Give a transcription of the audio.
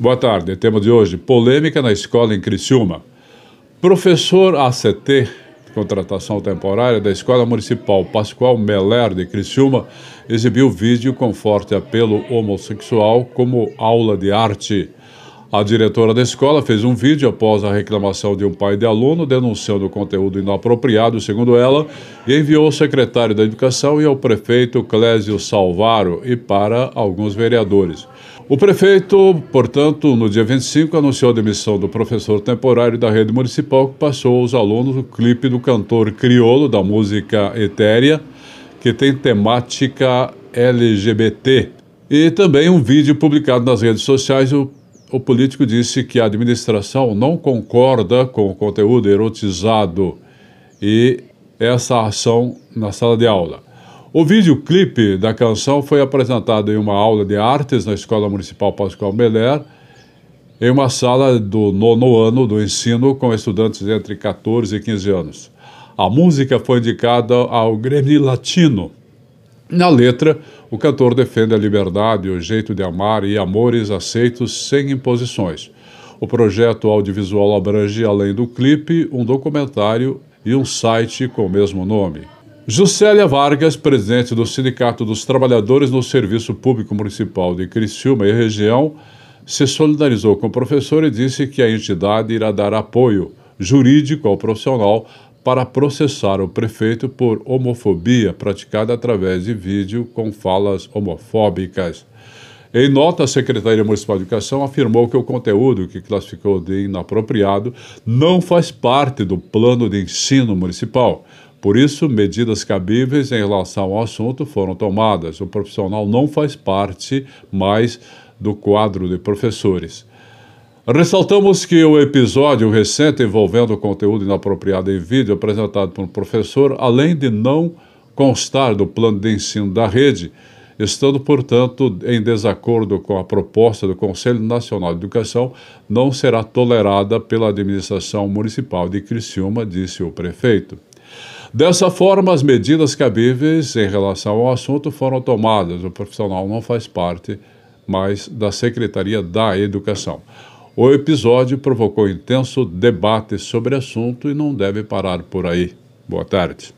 Boa tarde. Tema de hoje: polêmica na escola em Criciúma. Professor ACT, contratação temporária da Escola Municipal Pascoal Meller de Criciúma, exibiu vídeo com forte apelo homossexual como aula de arte. A diretora da escola fez um vídeo após a reclamação de um pai de aluno denunciando conteúdo inapropriado, segundo ela, e enviou ao secretário da Educação e ao prefeito Clésio Salvaro e para alguns vereadores. O prefeito, portanto, no dia 25, anunciou a demissão do professor temporário da rede municipal que passou aos alunos o clipe do cantor criolo da música Etérea, que tem temática LGBT. E também um vídeo publicado nas redes sociais, o político disse que a administração não concorda com o conteúdo erotizado e essa ação na sala de aula. O videoclipe da canção foi apresentado em uma aula de artes na Escola Municipal Pascoal Meller, em uma sala do nono ano do ensino com estudantes entre 14 e 15 anos. A música foi indicada ao Grêmio Latino, na letra, o cantor defende a liberdade, o jeito de amar e amores aceitos sem imposições. O projeto audiovisual abrange, além do clipe, um documentário e um site com o mesmo nome. Juscelia Vargas, presidente do Sindicato dos Trabalhadores no Serviço Público Municipal de Criciúma e região, se solidarizou com o professor e disse que a entidade irá dar apoio jurídico ao profissional para processar o prefeito por homofobia praticada através de vídeo com falas homofóbicas. Em nota, a Secretaria Municipal de Educação afirmou que o conteúdo que classificou de inapropriado não faz parte do plano de ensino municipal. Por isso, medidas cabíveis em relação ao assunto foram tomadas. O profissional não faz parte mais do quadro de professores. Ressaltamos que o episódio recente envolvendo conteúdo inapropriado em vídeo apresentado por um professor, além de não constar do plano de ensino da rede, estando, portanto, em desacordo com a proposta do Conselho Nacional de Educação, não será tolerada pela administração municipal de Criciúma, disse o prefeito. Dessa forma, as medidas cabíveis em relação ao assunto foram tomadas. O profissional não faz parte mais da Secretaria da Educação. O episódio provocou intenso debate sobre assunto e não deve parar por aí. Boa tarde.